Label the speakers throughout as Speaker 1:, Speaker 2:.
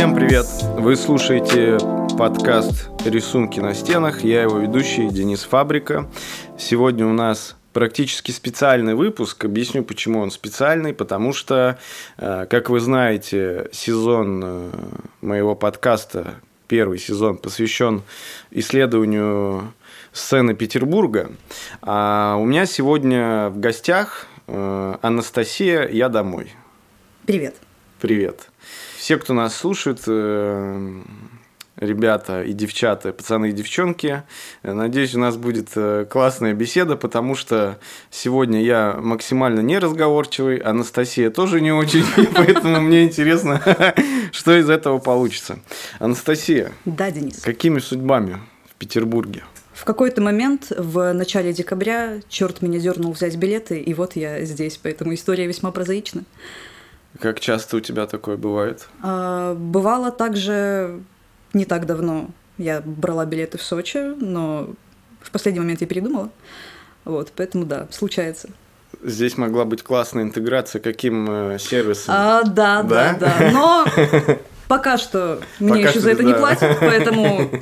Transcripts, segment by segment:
Speaker 1: Всем привет! Вы слушаете подкаст «Рисунки на стенах». Я его ведущий Денис Фабрика. Сегодня у нас практически специальный выпуск. Объясню, почему он специальный. Потому что, э, как вы знаете, сезон э, моего подкаста, первый сезон, посвящен исследованию сцены Петербурга. А у меня сегодня в гостях э, Анастасия «Я домой».
Speaker 2: Привет.
Speaker 1: Привет. Все, кто нас слушает, э, ребята и девчата, пацаны и девчонки. Надеюсь, у нас будет э, классная беседа, потому что сегодня я максимально неразговорчивый, Анастасия тоже не очень, поэтому мне интересно, что из этого получится. Анастасия.
Speaker 2: Да, Денис.
Speaker 1: Какими судьбами в Петербурге?
Speaker 2: В какой-то момент в начале декабря черт меня дернул взять билеты, и вот я здесь, поэтому история весьма прозаична.
Speaker 1: Как часто у тебя такое бывает?
Speaker 2: А, бывало также не так давно. Я брала билеты в Сочи, но в последний момент я передумала. Вот, поэтому да, случается.
Speaker 1: Здесь могла быть классная интеграция, каким э, сервисом?
Speaker 2: А, да, да, да, да. Но пока что мне пока еще что, за это да. не платят, поэтому.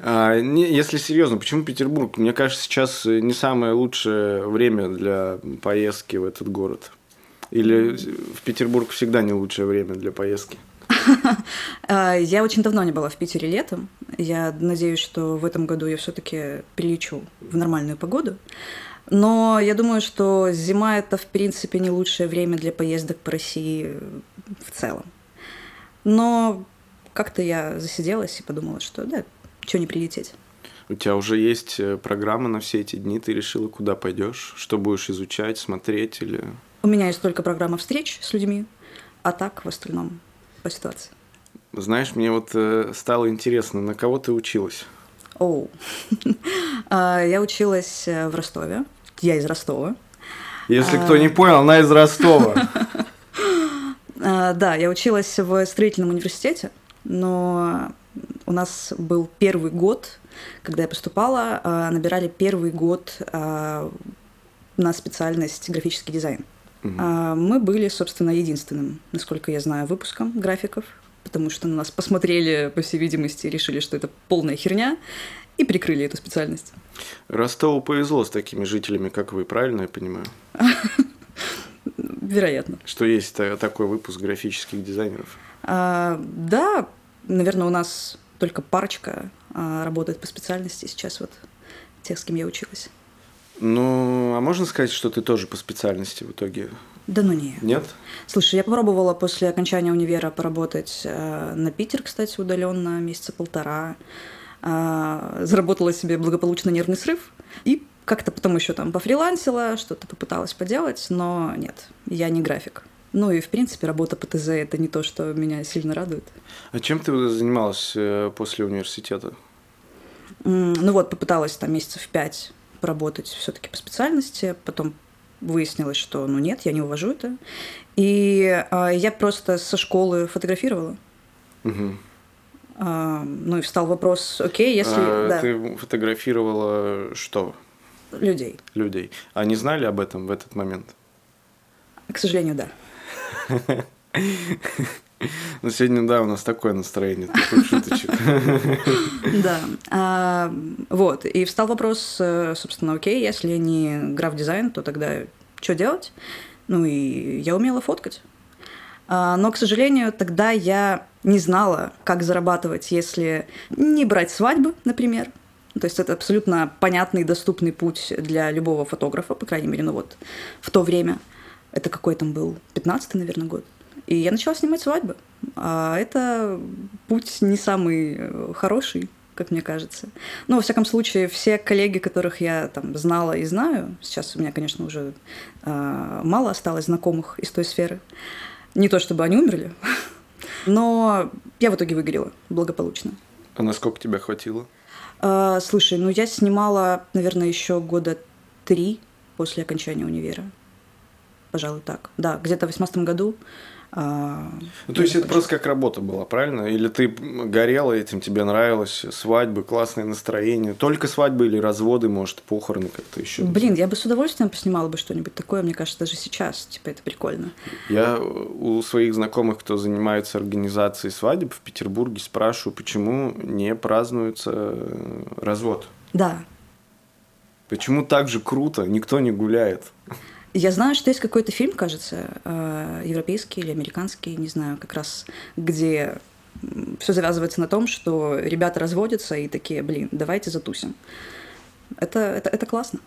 Speaker 1: А, не, если серьезно, почему Петербург? Мне кажется, сейчас не самое лучшее время для поездки в этот город. Или в Петербург всегда не лучшее время для поездки?
Speaker 2: А, я очень давно не была в Питере летом. Я надеюсь, что в этом году я все-таки прилечу в нормальную погоду. Но я думаю, что зима это в принципе не лучшее время для поездок по России в целом. Но как-то я засиделась и подумала, что да, что не прилететь.
Speaker 1: У тебя уже есть э, программа на все эти дни, ты решила, куда пойдешь, что будешь изучать, смотреть или...
Speaker 2: У меня есть только программа встреч с людьми, а так в остальном по ситуации.
Speaker 1: Знаешь, мне вот э, стало интересно, на кого ты училась?
Speaker 2: Оу. А, я училась э, в Ростове. Я из Ростова.
Speaker 1: Если кто не понял, она из Ростова.
Speaker 2: А, да, я училась в строительном университете, но у нас был первый год, когда я поступала, а, набирали первый год на специальность графический дизайн. Угу. Мы были, собственно, единственным, насколько я знаю, выпуском графиков, потому что на нас посмотрели, по всей видимости, и решили, что это полная херня, и прикрыли эту специальность.
Speaker 1: Ростову повезло с такими жителями, как вы, правильно я понимаю?
Speaker 2: Вероятно.
Speaker 1: Что есть такой выпуск графических дизайнеров?
Speaker 2: А, да, наверное, у нас только парочка а, работает по специальности сейчас, вот тех, с кем я училась.
Speaker 1: Ну, а можно сказать, что ты тоже по специальности в итоге?
Speaker 2: Да ну не.
Speaker 1: Нет?
Speaker 2: Слушай, я попробовала после окончания универа поработать э, на Питер, кстати, удаленно месяца полтора. Э, заработала себе благополучно нервный срыв и как-то потом еще там пофрилансила, что-то попыталась поделать, но нет, я не график. Ну и, в принципе, работа по ТЗ – это не то, что меня сильно радует.
Speaker 1: А чем ты занималась э, после университета?
Speaker 2: Ну вот, попыталась там месяцев пять поработать все-таки по специальности, потом выяснилось, что ну нет, я не увожу это. И а, я просто со школы фотографировала.
Speaker 1: Угу.
Speaker 2: А, ну и встал вопрос, окей, если...
Speaker 1: А,
Speaker 2: да.
Speaker 1: Ты фотографировала что?
Speaker 2: Людей.
Speaker 1: Людей. А не знали об этом в этот момент?
Speaker 2: К сожалению, да.
Speaker 1: Ну, сегодня, да, у нас такое настроение, шуточек.
Speaker 2: Да. А, вот. И встал вопрос, э, собственно, окей, если не граф-дизайн, то тогда что делать? Ну, и я умела фоткать. А, но, к сожалению, тогда я не знала, как зарабатывать, если не брать свадьбы, например. То есть это абсолютно понятный доступный путь для любого фотографа, по крайней мере, ну вот в то время. Это какой там был? 15-й, наверное, год. И я начала снимать свадьбы. А это путь не самый э, хороший, как мне кажется. Но, во всяком случае, все коллеги, которых я там знала и знаю, сейчас у меня, конечно, уже э, мало осталось знакомых из той сферы. Не то чтобы они умерли, но я в итоге выгорела благополучно.
Speaker 1: А насколько тебя хватило?
Speaker 2: Э, слушай, ну я снимала, наверное, еще года три после окончания универа пожалуй, так. Да, где-то в 2018 году
Speaker 1: а, ну, то есть это просто как работа была, правильно? Или ты горела этим, тебе нравилось, свадьбы, классное настроение, только свадьбы или разводы, может, похороны как-то еще?
Speaker 2: Блин, я бы с удовольствием поснимала бы что-нибудь такое, мне кажется, даже сейчас, типа, это прикольно.
Speaker 1: Я у своих знакомых, кто занимается организацией свадеб в Петербурге, спрашиваю, почему не празднуется э, развод?
Speaker 2: Да.
Speaker 1: Почему так же круто, никто не гуляет?
Speaker 2: Я знаю, что есть какой-то фильм, кажется, э, европейский или американский, не знаю, как раз, где все завязывается на том, что ребята разводятся и такие, блин, давайте затусим. Это, это, это классно.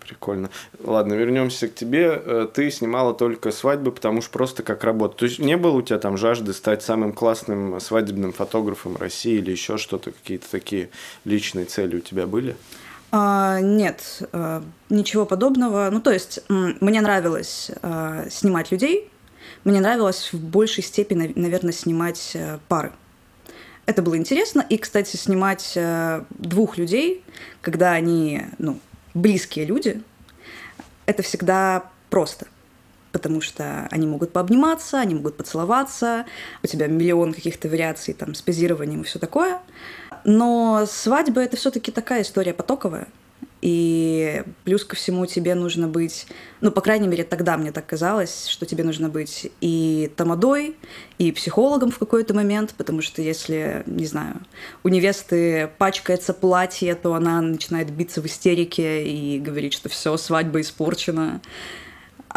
Speaker 1: Прикольно. Ладно, вернемся к тебе. Э, ты снимала только свадьбы, потому что просто как работа. То есть не было у тебя там жажды стать самым классным свадебным фотографом России или еще что-то, какие-то такие личные цели у тебя были?
Speaker 2: А, нет, а, ничего подобного. Ну, то есть, мне нравилось а, снимать людей, мне нравилось в большей степени, наверное, снимать а, пары. Это было интересно. И, кстати, снимать двух людей, когда они, ну, близкие люди, это всегда просто потому что они могут пообниматься, они могут поцеловаться, у тебя миллион каких-то вариаций там с позированием и все такое. Но свадьба это все-таки такая история потоковая. И плюс ко всему тебе нужно быть, ну, по крайней мере, тогда мне так казалось, что тебе нужно быть и тамадой, и психологом в какой-то момент, потому что если, не знаю, у невесты пачкается платье, то она начинает биться в истерике и говорить, что все, свадьба испорчена.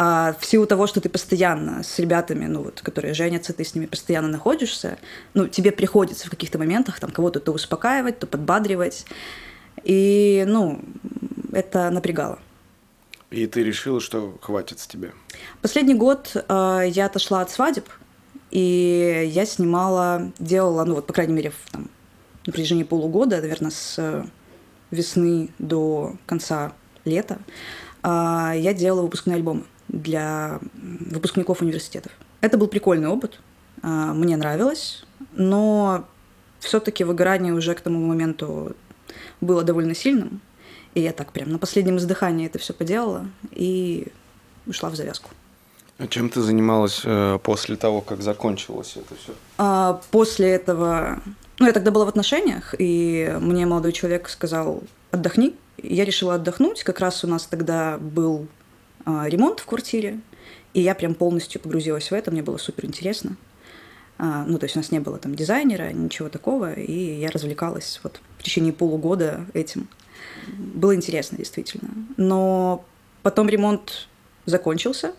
Speaker 2: А в силу того, что ты постоянно с ребятами, ну вот, которые женятся, ты с ними постоянно находишься, ну, тебе приходится в каких-то моментах там кого-то то успокаивать, то подбадривать. И, ну, это напрягало.
Speaker 1: И ты решила, что хватит с тебя?
Speaker 2: Последний год э, я отошла от свадеб, и я снимала, делала, ну вот, по крайней мере, в, там, на протяжении полугода, наверное, с весны до конца лета, э, я делала выпускные альбомы для выпускников университетов. Это был прикольный опыт, а, мне нравилось, но все-таки выгорание уже к тому моменту было довольно сильным. И я так прям на последнем издыхании это все поделала и ушла в завязку.
Speaker 1: А чем ты занималась э, после того, как закончилось это все?
Speaker 2: А, после этого, ну я тогда была в отношениях, и мне молодой человек сказал: отдохни. Я решила отдохнуть. Как раз у нас тогда был ремонт в квартире, и я прям полностью погрузилась в это, мне было супер интересно. А, ну, то есть у нас не было там дизайнера, ничего такого, и я развлекалась вот в течение полугода этим. Было интересно, действительно. Но потом ремонт закончился,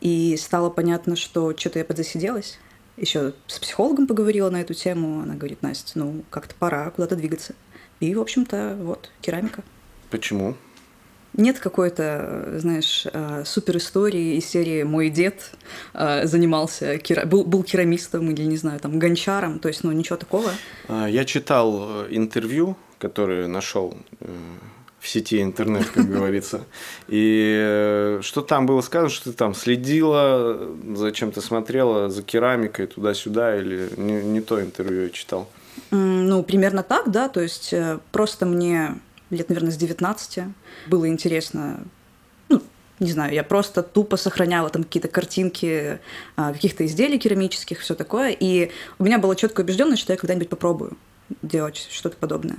Speaker 2: и стало понятно, что что-то я подзасиделась. Еще с психологом поговорила на эту тему. Она говорит, Настя, ну как-то пора куда-то двигаться. И, в общем-то, вот, керамика.
Speaker 1: Почему?
Speaker 2: Нет какой-то, знаешь, э, супер истории из серии «Мой дед э, занимался, был, был керамистом или, не знаю, там, гончаром», то есть, ну, ничего такого.
Speaker 1: А, я читал э, интервью, которое нашел в сети интернет, как говорится. И что там было сказано, что ты там следила, зачем ты смотрела за керамикой туда-сюда, или не, не то интервью я читал?
Speaker 2: Ну, примерно так, да. То есть просто мне лет, наверное, с 19. Было интересно ну, не знаю, я просто тупо сохраняла там какие-то картинки а, каких-то изделий керамических, все такое. И у меня была четкая убежденность, что я когда-нибудь попробую делать что-то подобное.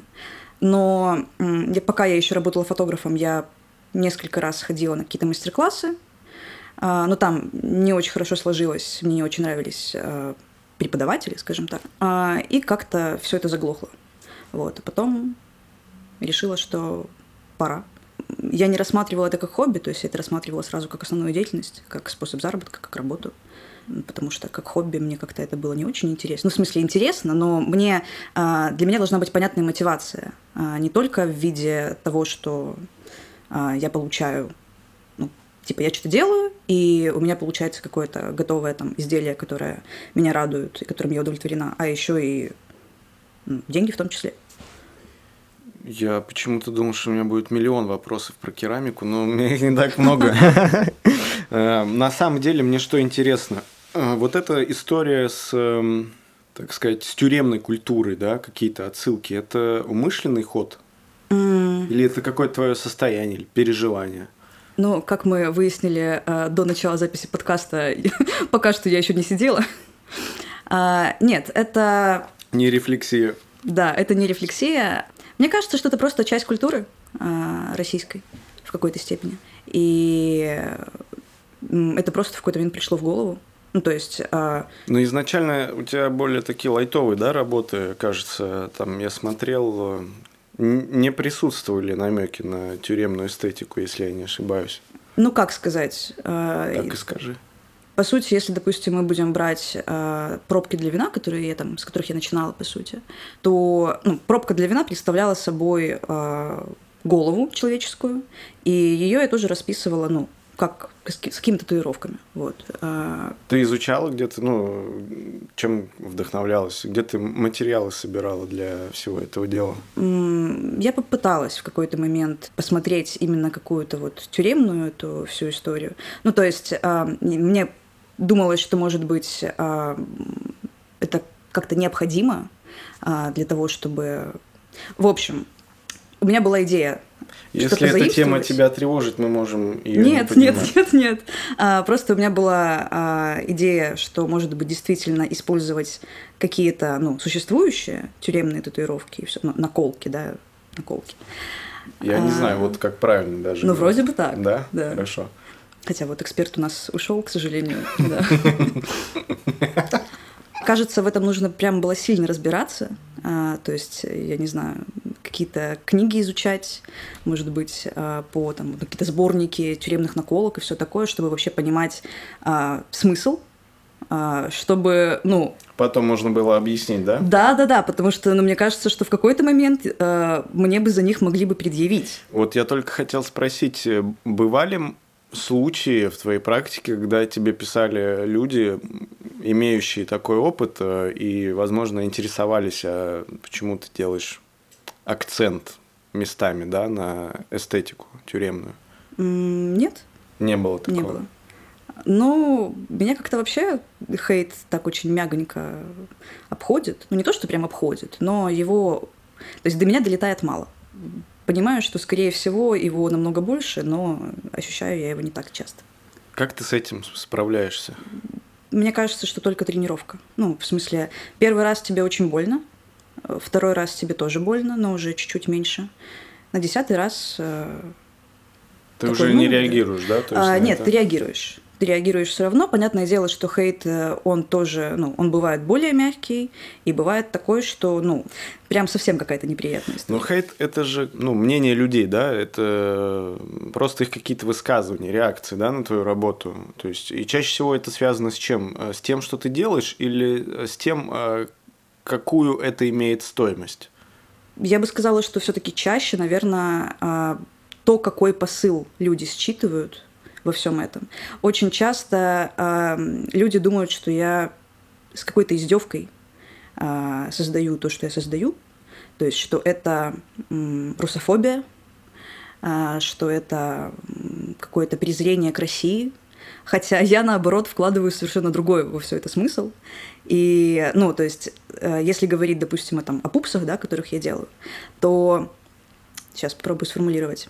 Speaker 2: Но я, пока я еще работала фотографом, я несколько раз ходила на какие-то мастер-классы, а, но там не очень хорошо сложилось, мне не очень нравились а, преподаватели, скажем так, и как-то все это заглохло. Вот. А потом решила, что пора. Я не рассматривала это как хобби, то есть я это рассматривала сразу как основную деятельность, как способ заработка, как работу потому что как хобби мне как-то это было не очень интересно. Ну, в смысле, интересно, но мне, а, для меня должна быть понятная мотивация. А, не только в виде того, что а, я получаю, ну, типа, я что-то делаю, и у меня получается какое-то готовое там изделие, которое меня радует, и которым я удовлетворена, а еще и ну, деньги в том числе.
Speaker 1: Я почему-то думал, что у меня будет миллион вопросов про керамику, но у меня их не так много. Э, на самом деле, мне что интересно, э, вот эта история с, эм, так сказать, с тюремной культурой, да, какие-то отсылки, это умышленный ход? Или это какое-то твое состояние или переживание?
Speaker 2: Ну, как мы выяснили э, до начала записи подкаста, пока что я еще не сидела. А, нет, это...
Speaker 1: Не рефлексия.
Speaker 2: Да, это не рефлексия. Мне кажется, что это просто часть культуры а, российской в какой-то степени. И это просто в какой-то момент пришло в голову. Ну, то есть... А...
Speaker 1: Ну, изначально у тебя более такие лайтовые, да, работы, кажется. Там я смотрел, э, не присутствовали намеки на тюремную эстетику, если я не ошибаюсь.
Speaker 2: Ну, как сказать?
Speaker 1: А, так и скажи.
Speaker 2: По сути, если, допустим, мы будем брать э, пробки для вина, которые я там, с которых я начинала, по сути, то ну, пробка для вина представляла собой э, голову человеческую, и ее я тоже расписывала, ну, как с какими татуировками. Вот. А,
Speaker 1: ты изучала где-то, ну, чем вдохновлялась? Где ты материалы собирала для всего этого дела?
Speaker 2: Я попыталась в какой-то момент посмотреть именно какую-то вот тюремную эту всю историю. Ну, то есть а, мне думалось, что, может быть, а, это как-то необходимо для того, чтобы... В общем, у меня была идея
Speaker 1: если эта тема тебя тревожит, мы можем ее
Speaker 2: Нет, не нет, нет, нет. А, просто у меня была а, идея, что, может быть, действительно использовать какие-то ну, существующие тюремные татуировки, и все, ну, наколки, да, наколки.
Speaker 1: Я а, не знаю, вот как правильно даже.
Speaker 2: Ну, вроде бы так.
Speaker 1: Да? Да. Хорошо.
Speaker 2: Хотя вот эксперт у нас ушел, к сожалению. Кажется, в этом нужно прям было сильно разбираться. А, то есть, я не знаю, какие-то книги изучать, может быть, а, по там, какие-то сборники тюремных наколок и все такое, чтобы вообще понимать а, смысл чтобы, ну...
Speaker 1: Потом можно было объяснить, да?
Speaker 2: Да, да, да, потому что, ну, мне кажется, что в какой-то момент э, мне бы за них могли бы предъявить.
Speaker 1: Вот я только хотел спросить, э, бывали случаи в твоей практике, когда тебе писали люди, имеющие такой опыт э, и, возможно, интересовались, а почему ты делаешь акцент местами, да, на эстетику тюремную?
Speaker 2: Нет.
Speaker 1: Не было такого?
Speaker 2: Не было. Ну, меня как-то вообще хейт так очень мягонько обходит. Ну, не то, что прям обходит, но его... То есть до меня долетает мало. Понимаю, что, скорее всего, его намного больше, но ощущаю я его не так часто.
Speaker 1: Как ты с этим справляешься?
Speaker 2: Мне кажется, что только тренировка. Ну, в смысле, первый раз тебе очень больно, второй раз тебе тоже больно, но уже чуть-чуть меньше. На десятый раз... Э,
Speaker 1: ты такой, уже ну, не реагируешь, да?
Speaker 2: То есть а, нет, это... ты реагируешь ты реагируешь все равно. Понятное дело, что хейт, э, он тоже, ну, он бывает более мягкий, и бывает такой, что, ну, прям совсем какая-то неприятность.
Speaker 1: Ну, хейт – это же, ну, мнение людей, да, это просто их какие-то высказывания, реакции, да, на твою работу. То есть, и чаще всего это связано с чем? С тем, что ты делаешь, или с тем, э, какую это имеет стоимость?
Speaker 2: Я бы сказала, что все-таки чаще, наверное, э, то, какой посыл люди считывают – во всем этом. Очень часто э, люди думают, что я с какой-то издевкой э, создаю то, что я создаю. То есть, что это э, русофобия, э, что это какое-то презрение к России. Хотя я, наоборот, вкладываю совершенно другой во все это смысл. И, ну, то есть, э, если говорить, допустим, о, там, о пупсах, да, которых я делаю, то сейчас попробую сформулировать.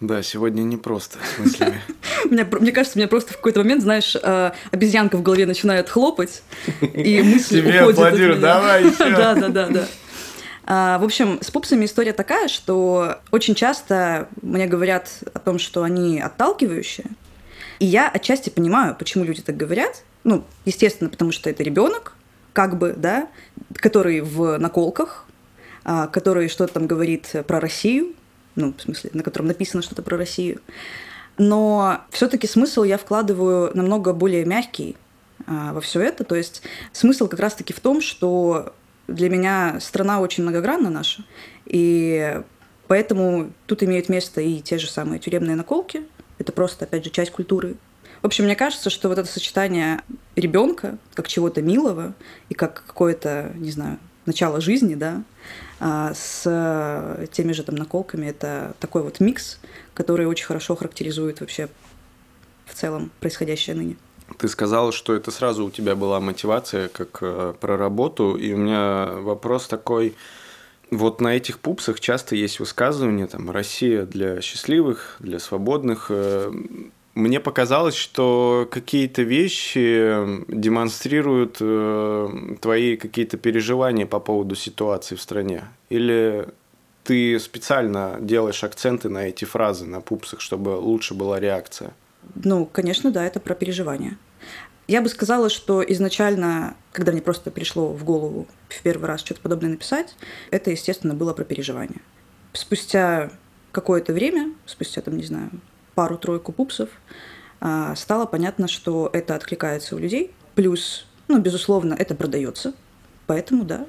Speaker 1: Да, сегодня непросто с мыслями.
Speaker 2: Мне, мне кажется, у меня просто в какой-то момент, знаешь, э, обезьянка в голове начинает хлопать, и мысли Тебе уходят аплодируют,
Speaker 1: давай еще.
Speaker 2: Да, да, да, да. В общем, с пупсами история такая, что очень часто мне говорят о том, что они отталкивающие, и я отчасти понимаю, почему люди так говорят. Ну, естественно, потому что это ребенок, как бы, да, который в наколках, а, который что-то там говорит про Россию, ну, в смысле, на котором написано что-то про Россию. Но все-таки смысл я вкладываю намного более мягкий а, во все это. То есть смысл как раз-таки в том, что для меня страна очень многогранна наша, и поэтому тут имеют место и те же самые тюремные наколки. Это просто, опять же, часть культуры. В общем, мне кажется, что вот это сочетание ребенка как чего-то милого и как какое-то, не знаю, начало жизни, да, а, с теми же там наколками. Это такой вот микс, который очень хорошо характеризует вообще в целом происходящее ныне.
Speaker 1: Ты сказала, что это сразу у тебя была мотивация как э, про работу, и у меня вопрос такой, Вот на этих пупсах часто есть высказывания, там, Россия для счастливых, для свободных. Э, мне показалось, что какие-то вещи демонстрируют э, твои какие-то переживания по поводу ситуации в стране. Или ты специально делаешь акценты на эти фразы на пупсах, чтобы лучше была реакция?
Speaker 2: Ну, конечно, да, это про переживания. Я бы сказала, что изначально, когда мне просто пришло в голову в первый раз что-то подобное написать, это, естественно, было про переживания. Спустя какое-то время, спустя, там, не знаю, пару-тройку пупсов, а, стало понятно, что это откликается у людей. Плюс, ну, безусловно, это продается. Поэтому, да.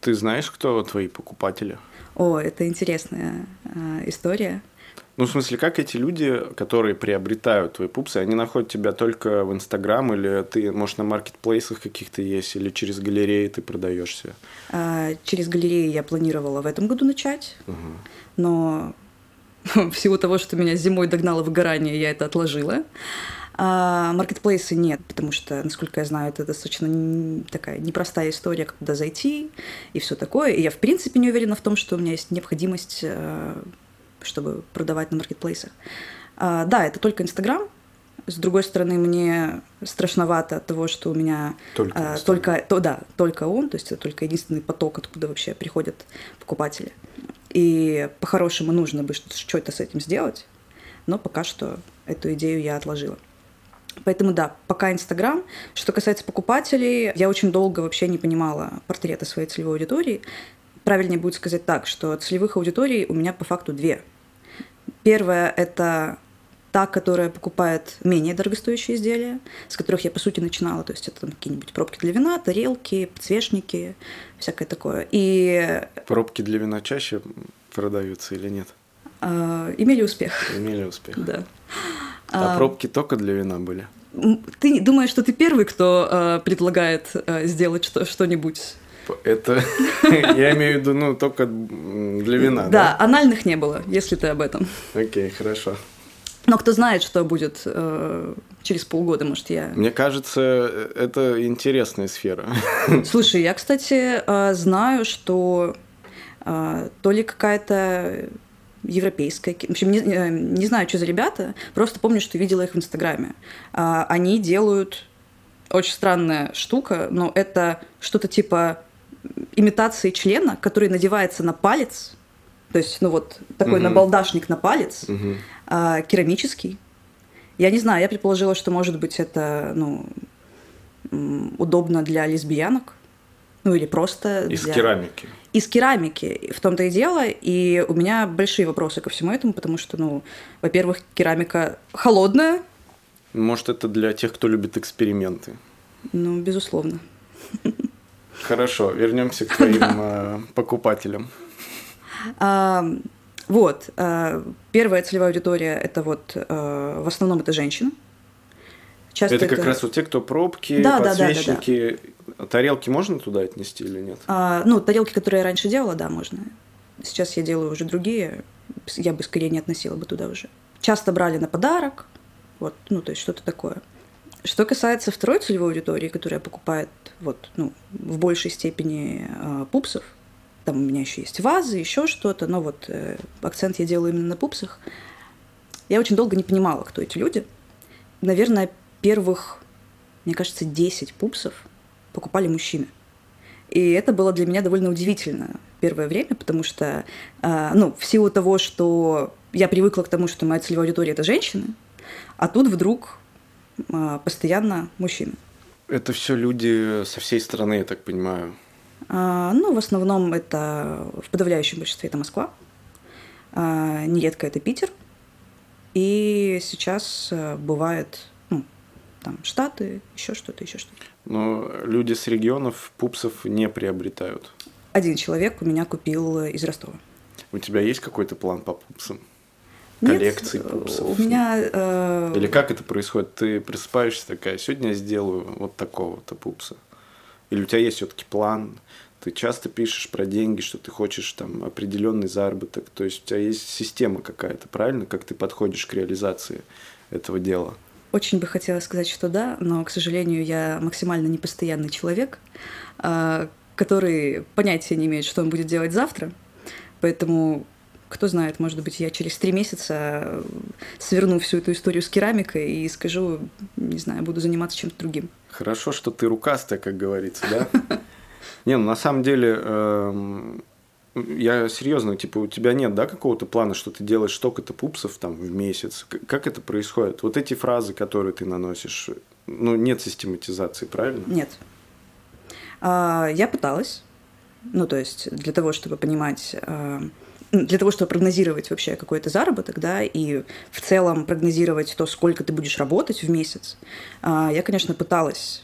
Speaker 1: Ты знаешь, кто твои покупатели?
Speaker 2: О, это интересная э, история.
Speaker 1: Ну, в смысле, как эти люди, которые приобретают твои пупсы, они находят тебя только в Инстаграм, или ты, может, на маркетплейсах каких-то есть, или через галереи ты продаешься?
Speaker 2: А, через галереи я планировала в этом году начать, угу. но в силу того, что меня зимой догнало выгорание, я это отложила. А маркетплейсы нет, потому что, насколько я знаю, это достаточно такая непростая история, когда зайти и все такое. И я, в принципе, не уверена в том, что у меня есть необходимость э, чтобы продавать на маркетплейсах. А, да, это только Инстаграм. С другой стороны, мне страшновато от того, что у меня только, а, только, то, да, только он, то есть это только единственный поток, откуда вообще приходят покупатели. И по-хорошему нужно бы что-то с этим сделать, но пока что эту идею я отложила. Поэтому да, пока Инстаграм. Что касается покупателей, я очень долго вообще не понимала портрета своей целевой аудитории. Правильнее будет сказать так, что целевых аудиторий у меня по факту две – Первое – это та, которая покупает менее дорогостоящие изделия, с которых я, по сути, начинала. То есть это там какие-нибудь пробки для вина, тарелки, подсвечники, всякое такое. И...
Speaker 1: Пробки для вина чаще продаются или нет?
Speaker 2: А, имели успех.
Speaker 1: Имели успех.
Speaker 2: Да.
Speaker 1: А, а пробки только для вина были?
Speaker 2: Ты думаешь, что ты первый, кто э, предлагает э, сделать что- что-нибудь
Speaker 1: это я имею в виду, ну, только для вина? Да,
Speaker 2: анальных не было, если ты об этом.
Speaker 1: Окей, хорошо.
Speaker 2: Но кто знает, что будет э, через полгода, может, я...
Speaker 1: Мне кажется, это интересная сфера.
Speaker 2: Слушай, я, кстати, э, знаю, что э, то ли какая-то европейская... В общем, не, э, не знаю, что за ребята, просто помню, что видела их в Инстаграме. Э, они делают очень странная штука, но это что-то типа имитации члена, который надевается на палец, то есть, ну вот, такой угу. набалдашник на палец, угу. а, керамический. Я не знаю, я предположила, что, может быть, это, ну, удобно для лесбиянок, ну или просто
Speaker 1: из
Speaker 2: для...
Speaker 1: керамики.
Speaker 2: Из керамики, в том-то и дело. И у меня большие вопросы ко всему этому, потому что, ну, во-первых, керамика холодная.
Speaker 1: Может, это для тех, кто любит эксперименты.
Speaker 2: Ну, безусловно.
Speaker 1: Хорошо, вернемся к твоим э, покупателям.
Speaker 2: Вот, а, первая целевая аудитория это вот а, в основном это женщины.
Speaker 1: Часто это, это как раз вот те, кто пробки, да, подсвечники. Да, да, да. Тарелки можно туда отнести или нет?
Speaker 2: А, ну, тарелки, которые я раньше делала, да, можно. Сейчас я делаю уже другие, я бы скорее не относила бы туда уже. Часто брали на подарок, вот, ну, то есть что-то такое. Что касается второй целевой аудитории, которая покупает вот, ну, в большей степени э, пупсов, там у меня еще есть вазы, еще что-то, но вот э, акцент я делаю именно на пупсах. Я очень долго не понимала, кто эти люди. Наверное, первых, мне кажется, 10 пупсов покупали мужчины. И это было для меня довольно удивительно первое время, потому что, э, ну, в силу того, что я привыкла к тому, что моя целевая аудитория это женщины, а тут вдруг а, постоянно мужчины.
Speaker 1: Это все люди со всей страны, я так понимаю.
Speaker 2: А, ну, в основном это в подавляющем большинстве это Москва. А, нередко это Питер. И сейчас э, бывает ну, там Штаты, еще что-то, еще что-то.
Speaker 1: Но люди с регионов пупсов не приобретают.
Speaker 2: Один человек у меня купил из Ростова.
Speaker 1: У тебя есть какой-то план по пупсам? коллекций Нет, пупсов?
Speaker 2: У меня... Э...
Speaker 1: Или как это происходит? Ты просыпаешься такая, сегодня я сделаю вот такого-то пупса. Или у тебя есть все-таки план? Ты часто пишешь про деньги, что ты хочешь там определенный заработок. То есть у тебя есть система какая-то, правильно? Как ты подходишь к реализации этого дела?
Speaker 2: Очень бы хотела сказать, что да, но, к сожалению, я максимально непостоянный человек. А, который понятия не имеет, что он будет делать завтра. Поэтому кто знает, может быть, я через три месяца сверну всю эту историю с керамикой и скажу, не знаю, буду заниматься чем-то другим.
Speaker 1: Хорошо, что ты рукастая, как говорится, да? Не, ну на самом деле, эм, я серьезно, типа, у тебя нет, да, какого-то плана, что ты делаешь столько-то пупсов там в месяц? Как это происходит? Вот эти фразы, которые ты наносишь, ну, нет систематизации, правильно?
Speaker 2: Нет. А, я пыталась, ну, то есть для того, чтобы понимать, а, для того, чтобы прогнозировать вообще какой-то заработок, да, и в целом прогнозировать то, сколько ты будешь работать в месяц, а, я, конечно, пыталась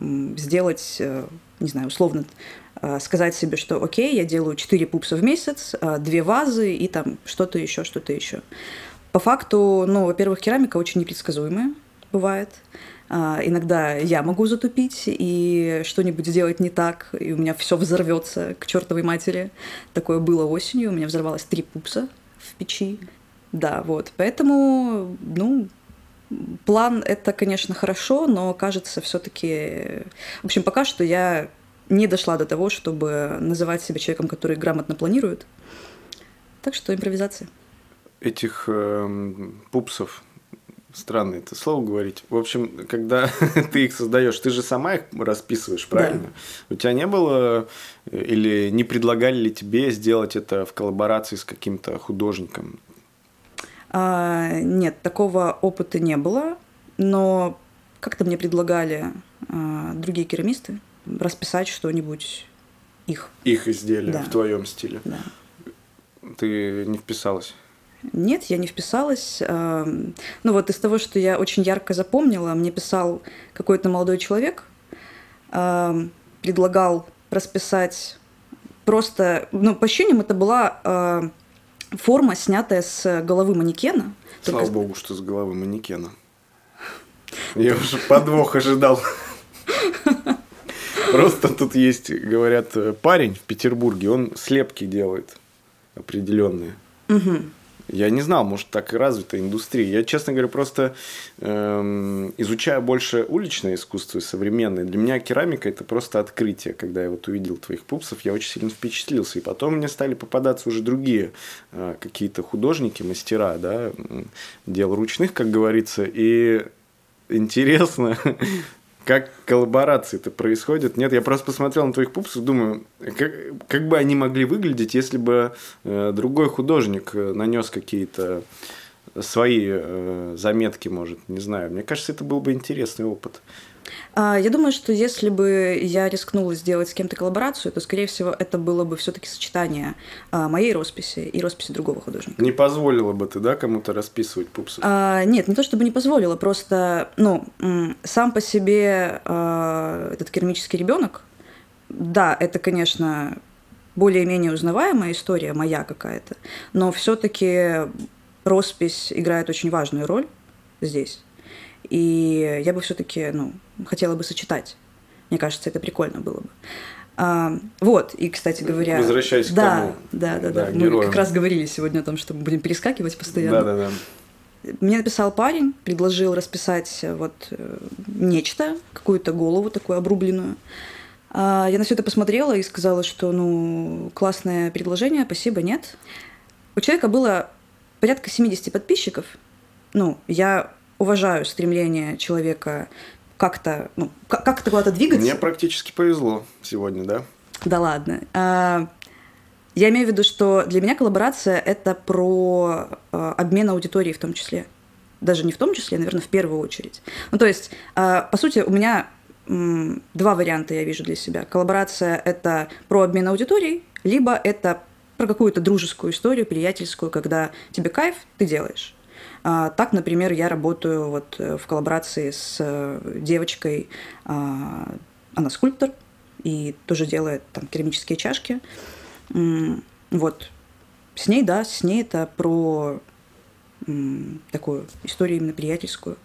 Speaker 2: сделать, э, не знаю, условно э, сказать себе, что окей, я делаю 4 пупса в месяц, 2 э, вазы и там что-то еще, что-то еще. По факту, ну, во-первых, керамика очень непредсказуемая бывает. Иногда я могу затупить и что-нибудь сделать не так, и у меня все взорвется к чертовой матери. Такое было осенью, у меня взорвалось три пупса в печи. Да, вот. Поэтому, ну, План это, конечно, хорошо, но кажется все-таки... В общем, пока что я не дошла до того, чтобы называть себя человеком, который грамотно планирует. Так что импровизация.
Speaker 1: Этих э, пупсов странное это слово говорить. В общем, когда ты их создаешь, ты же сама их расписываешь, правильно? Да. У тебя не было э, или не предлагали ли тебе сделать это в коллаборации с каким-то художником?
Speaker 2: А, нет, такого опыта не было, но как-то мне предлагали а, другие керамисты расписать что-нибудь их.
Speaker 1: Их изделия да. в твоем стиле.
Speaker 2: Да.
Speaker 1: Ты не вписалась?
Speaker 2: Нет, я не вписалась. А, ну вот из того, что я очень ярко запомнила, мне писал какой-то молодой человек, а, предлагал расписать просто, ну, по ощущениям это была а, форма, снятая с головы манекена.
Speaker 1: Слава только... богу, что с головы манекена. Я уже подвох ожидал. Просто тут есть, говорят, парень в Петербурге, он слепки делает определенные.
Speaker 2: Угу.
Speaker 1: Я не знал, может, так и развита индустрия. Я, честно говоря, просто эм, изучаю больше уличное искусство современное. Для меня керамика – это просто открытие. Когда я вот увидел твоих пупсов, я очень сильно впечатлился. И потом мне стали попадаться уже другие э, какие-то художники, мастера, да, дел ручных, как говорится. И интересно, как коллаборации-то происходят. Нет, я просто посмотрел на твоих пупсов, думаю, как, как бы они могли выглядеть, если бы э, другой художник э, нанес какие-то свои э, заметки, может, не знаю. Мне кажется, это был бы интересный опыт.
Speaker 2: А, я думаю, что если бы я рискнула сделать с кем-то коллаборацию, то, скорее всего, это было бы все-таки сочетание а, моей росписи и росписи другого художника.
Speaker 1: Не позволила бы ты, да, кому-то расписывать пупсы?
Speaker 2: А, нет, не то чтобы не позволила, просто, ну, сам по себе а, этот керамический ребенок, да, это, конечно, более-менее узнаваемая история моя какая-то, но все-таки роспись играет очень важную роль здесь. И я бы все-таки, ну, хотела бы сочетать. Мне кажется, это прикольно было бы. А, вот, и, кстати говоря...
Speaker 1: Возвращаясь
Speaker 2: да,
Speaker 1: к тому.
Speaker 2: Да, да, да. да. Мы героям. как раз говорили сегодня о том, что мы будем перескакивать постоянно.
Speaker 1: Да, да,
Speaker 2: да. Мне написал парень, предложил расписать вот э, нечто, какую-то голову такую обрубленную. А, я на все это посмотрела и сказала, что, ну, классное предложение, спасибо, нет. У человека было порядка 70 подписчиков. Ну, я уважаю стремление человека как-то, ну, как-то куда-то двигаться.
Speaker 1: Мне практически повезло сегодня, да?
Speaker 2: Да ладно. А, я имею в виду, что для меня коллаборация – это про а, обмен аудиторией в том числе. Даже не в том числе, наверное, в первую очередь. Ну, то есть, а, по сути, у меня два варианта я вижу для себя. Коллаборация – это про обмен аудиторией, либо это про какую-то дружескую историю, приятельскую, когда тебе кайф, ты делаешь. А, так, например, я работаю вот э, в коллаборации с э, девочкой, а, она скульптор и тоже делает там керамические чашки. Вот. С ней, да, с ней это про такую историю именно приятельскую.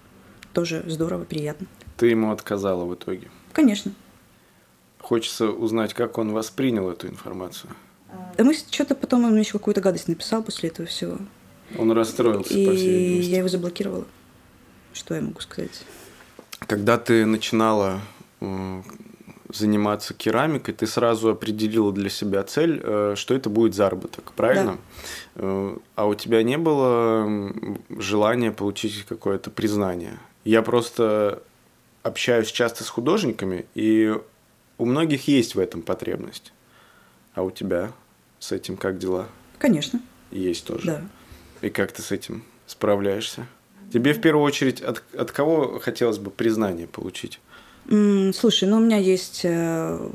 Speaker 2: Тоже здорово, приятно.
Speaker 1: Ты ему отказала в итоге?
Speaker 2: Конечно.
Speaker 1: Хочется узнать, как он воспринял эту информацию.
Speaker 2: Да мы что-то потом он мне еще какую-то гадость написал после этого всего.
Speaker 1: Он расстроился,
Speaker 2: и по всей видимости. я его заблокировала. Что я могу сказать?
Speaker 1: Когда ты начинала э, заниматься керамикой, ты сразу определила для себя цель, э, что это будет заработок, правильно? Да. А у тебя не было желания получить какое-то признание? Я просто общаюсь часто с художниками, и у многих есть в этом потребность. А у тебя с этим как дела?
Speaker 2: Конечно.
Speaker 1: Есть тоже.
Speaker 2: Да.
Speaker 1: И как ты с этим справляешься? Тебе в первую очередь от, от кого хотелось бы признание получить?
Speaker 2: Слушай, ну у меня есть э,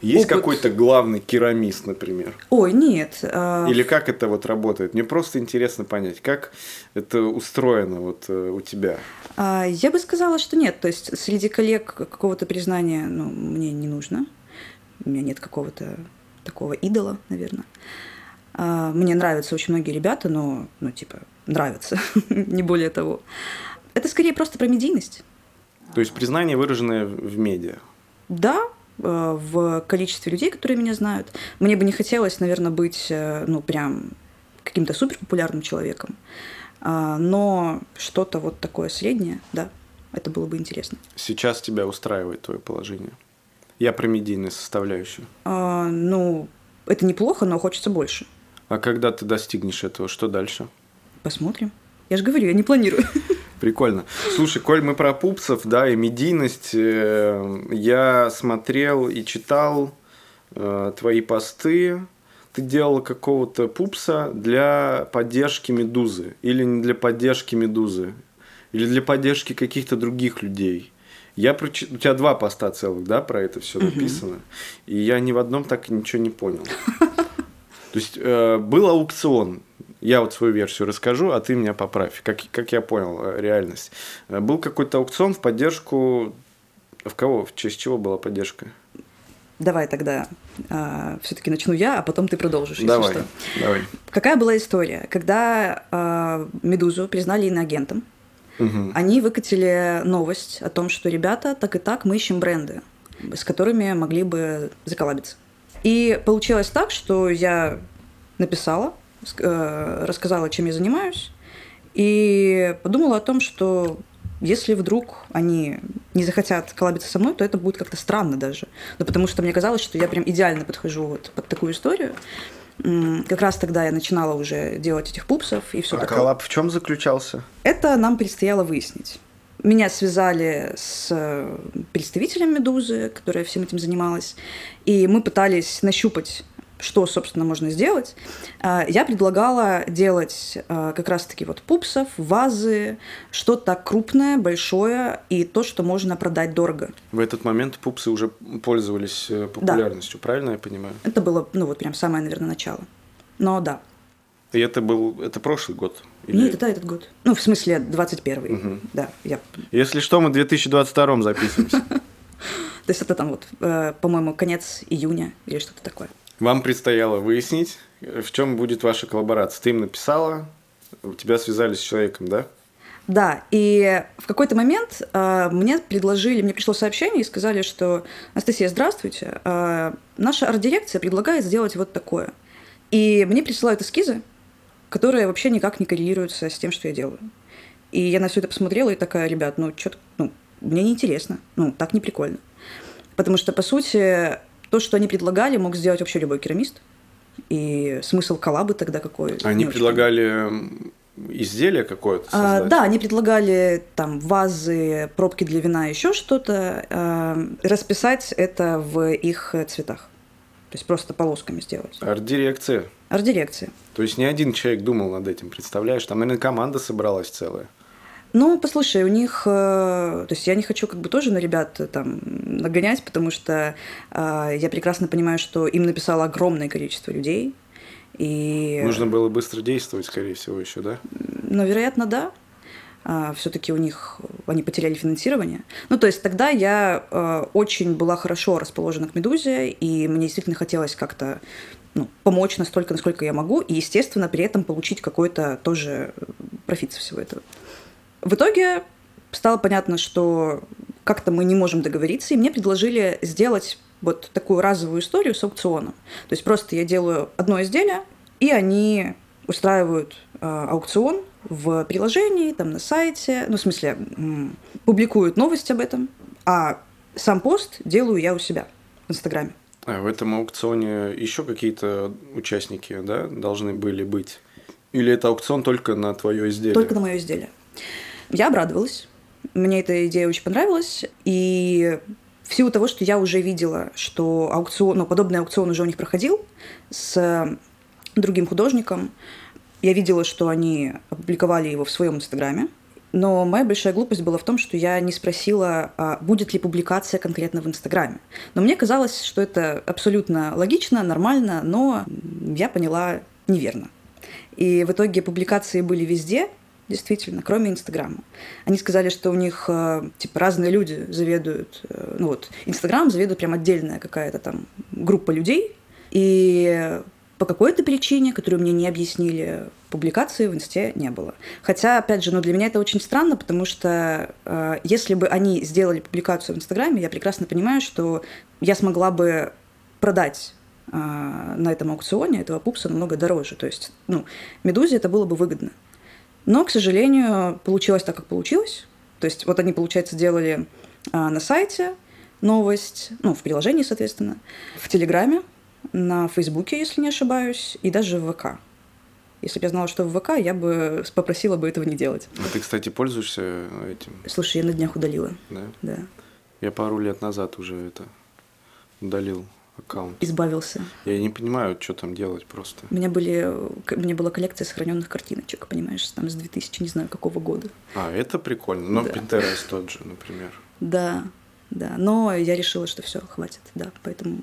Speaker 1: есть опыт... какой-то главный керамист, например?
Speaker 2: Ой, нет. А...
Speaker 1: Или как это вот работает? Мне просто интересно понять, как это устроено вот э, у тебя.
Speaker 2: А, я бы сказала, что нет. То есть среди коллег какого-то признания ну, мне не нужно. У меня нет какого-то такого идола, наверное. А, мне нравятся очень многие ребята, но, ну, типа, нравятся, не более того. Это скорее просто про медийность.
Speaker 1: То есть признание, выраженное в медиа.
Speaker 2: Да, э, в количестве людей, которые меня знают. Мне бы не хотелось, наверное, быть, э, ну, прям каким-то супер популярным человеком. А, но что-то вот такое среднее, да, это было бы интересно.
Speaker 1: Сейчас тебя устраивает твое положение? Я про медийную составляющую.
Speaker 2: А, ну, это неплохо, но хочется больше.
Speaker 1: А когда ты достигнешь этого, что дальше?
Speaker 2: Посмотрим. Я же говорю, я не планирую.
Speaker 1: Прикольно. Слушай, коль мы про пупсов, да, и медийность, э, я смотрел и читал э, твои посты. Ты делал какого-то пупса для поддержки медузы. Или не для поддержки медузы. Или для поддержки каких-то других людей. Я проч... У тебя два поста целых, да, про это все написано. Угу. И я ни в одном так ничего не понял. То есть э, был аукцион я вот свою версию расскажу, а ты меня поправь, как, как я понял э, реальность. Э, был какой-то аукцион в поддержку... В кого? В честь чего была поддержка?
Speaker 2: Давай тогда э, все-таки начну я, а потом ты продолжишь,
Speaker 1: давай,
Speaker 2: если
Speaker 1: что. Давай.
Speaker 2: Какая была история? Когда э, Медузу признали иноагентом, угу. они выкатили новость о том, что ребята, так и так, мы ищем бренды, с которыми могли бы заколабиться. И получилось так, что я написала Э, рассказала, чем я занимаюсь, и подумала о том, что если вдруг они не захотят коллабиться со мной, то это будет как-то странно даже. Ну, потому что мне казалось, что я прям идеально подхожу вот под такую историю. Как раз тогда я начинала уже делать этих пупсов и все
Speaker 1: а
Speaker 2: такое.
Speaker 1: коллаб в чем заключался?
Speaker 2: Это нам предстояло выяснить. Меня связали с представителем Медузы, которая всем этим занималась, и мы пытались нащупать что, собственно, можно сделать, а, я предлагала делать а, как раз-таки вот пупсов, вазы, что-то крупное, большое и то, что можно продать дорого.
Speaker 1: В этот момент пупсы уже пользовались э, популярностью, да. правильно я понимаю?
Speaker 2: Это было, ну вот прям самое, наверное, начало. Но да.
Speaker 1: И это был, это прошлый год?
Speaker 2: Или... Нет, это этот год. Ну, в смысле, 21-й. Угу. Да, я...
Speaker 1: Если что, мы в 2022 записываемся.
Speaker 2: То есть это там вот, э, по-моему, конец июня или что-то такое.
Speaker 1: Вам предстояло выяснить, в чем будет ваша коллаборация. Ты им написала, тебя связались с человеком, да?
Speaker 2: Да, и в какой-то момент э, мне предложили, мне пришло сообщение и сказали, что Анастасия, здравствуйте, э, наша арт-дирекция предлагает сделать вот такое. И мне присылают эскизы, которые вообще никак не коррелируются с тем, что я делаю. И я на все это посмотрела и такая, ребят, ну что-то, ну, мне неинтересно, ну, так не прикольно. Потому что, по сути, то, что они предлагали, мог сделать вообще любой керамист. И смысл коллабы тогда какой?
Speaker 1: Они предлагали изделие какое-то
Speaker 2: А, да, они предлагали там вазы, пробки для вина, еще что-то. А, расписать это в их цветах. То есть просто полосками сделать.
Speaker 1: Арт-дирекция.
Speaker 2: Арт-дирекция.
Speaker 1: То есть не один человек думал над этим, представляешь? Там, наверное, команда собралась целая.
Speaker 2: Ну, послушай, у них, э, то есть я не хочу как бы тоже на ребят э, там нагонять, потому что э, я прекрасно понимаю, что им написало огромное количество людей, и...
Speaker 1: Нужно было быстро действовать, скорее всего, еще, да?
Speaker 2: Ну, вероятно, да. А, все-таки у них они потеряли финансирование. Ну, то есть тогда я э, очень была хорошо расположена к Медузе, и мне действительно хотелось как-то ну, помочь настолько, насколько я могу, и, естественно, при этом получить какой-то тоже профит со всего этого. В итоге стало понятно, что как-то мы не можем договориться, и мне предложили сделать вот такую разовую историю с аукционом. То есть просто я делаю одно изделие, и они устраивают э, аукцион в приложении, там на сайте, ну, в смысле, м- публикуют новость об этом, а сам пост делаю я у себя. в Инстаграме.
Speaker 1: А в этом аукционе еще какие-то участники, да, должны были быть? Или это аукцион только на твое изделие?
Speaker 2: Только на мое изделие. Я обрадовалась. Мне эта идея очень понравилась. И в силу того, что я уже видела, что аукцион, ну, подобный аукцион уже у них проходил с другим художником, я видела, что они опубликовали его в своем инстаграме. Но моя большая глупость была в том, что я не спросила, а будет ли публикация конкретно в Инстаграме. Но мне казалось, что это абсолютно логично, нормально, но я поняла неверно. И в итоге публикации были везде, действительно, кроме Инстаграма. Они сказали, что у них э, типа разные люди заведуют, э, ну вот Инстаграм заведует прям отдельная какая-то там группа людей, и по какой-то причине, которую мне не объяснили, публикации в инсте не было. Хотя, опять же, ну, для меня это очень странно, потому что э, если бы они сделали публикацию в Инстаграме, я прекрасно понимаю, что я смогла бы продать э, на этом аукционе этого пупса намного дороже. То есть, ну, Медузе это было бы выгодно. Но, к сожалению, получилось так, как получилось. То есть, вот они, получается, делали э, на сайте новость, ну, в приложении, соответственно, в Телеграме, на Фейсбуке, если не ошибаюсь, и даже в ВК. Если бы я знала, что в ВК, я бы попросила бы этого не делать.
Speaker 1: А ты, кстати, пользуешься этим?
Speaker 2: Слушай, я на днях удалила.
Speaker 1: Да?
Speaker 2: Да.
Speaker 1: Я пару лет назад уже это удалил аккаунт.
Speaker 2: Избавился.
Speaker 1: Я не понимаю, что там делать просто.
Speaker 2: У меня, были, у меня была коллекция сохраненных картиночек, понимаешь, там с 2000, не знаю, какого года.
Speaker 1: А, это прикольно. Но
Speaker 2: Да.
Speaker 1: Pinterest тот же, например.
Speaker 2: Да, да. Но я решила, что все, хватит, да. Поэтому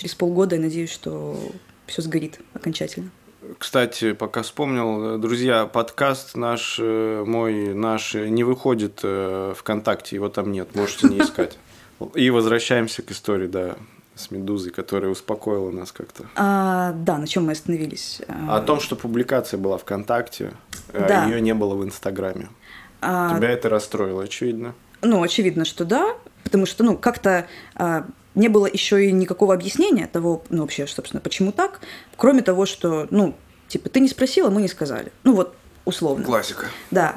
Speaker 2: через полгода я надеюсь, что все сгорит окончательно.
Speaker 1: Кстати, пока вспомнил, друзья, подкаст наш, э, мой, наш э, не выходит э, ВКонтакте, его там нет, можете не искать. И возвращаемся к истории, да, с Медузой, которая успокоила нас как-то.
Speaker 2: А, да, на чем мы остановились? А,
Speaker 1: О том, что публикация была ВКонтакте,
Speaker 2: Да.
Speaker 1: ее не было в Инстаграме.
Speaker 2: а,
Speaker 1: Тебя это расстроило, очевидно.
Speaker 2: Ну, очевидно, что да, потому что, ну, как-то а, не было еще и никакого объяснения того, ну, вообще, собственно, почему так, кроме того, что, ну, типа, ты не спросила, мы не сказали. Ну, вот, условно.
Speaker 1: Классика.
Speaker 2: Да.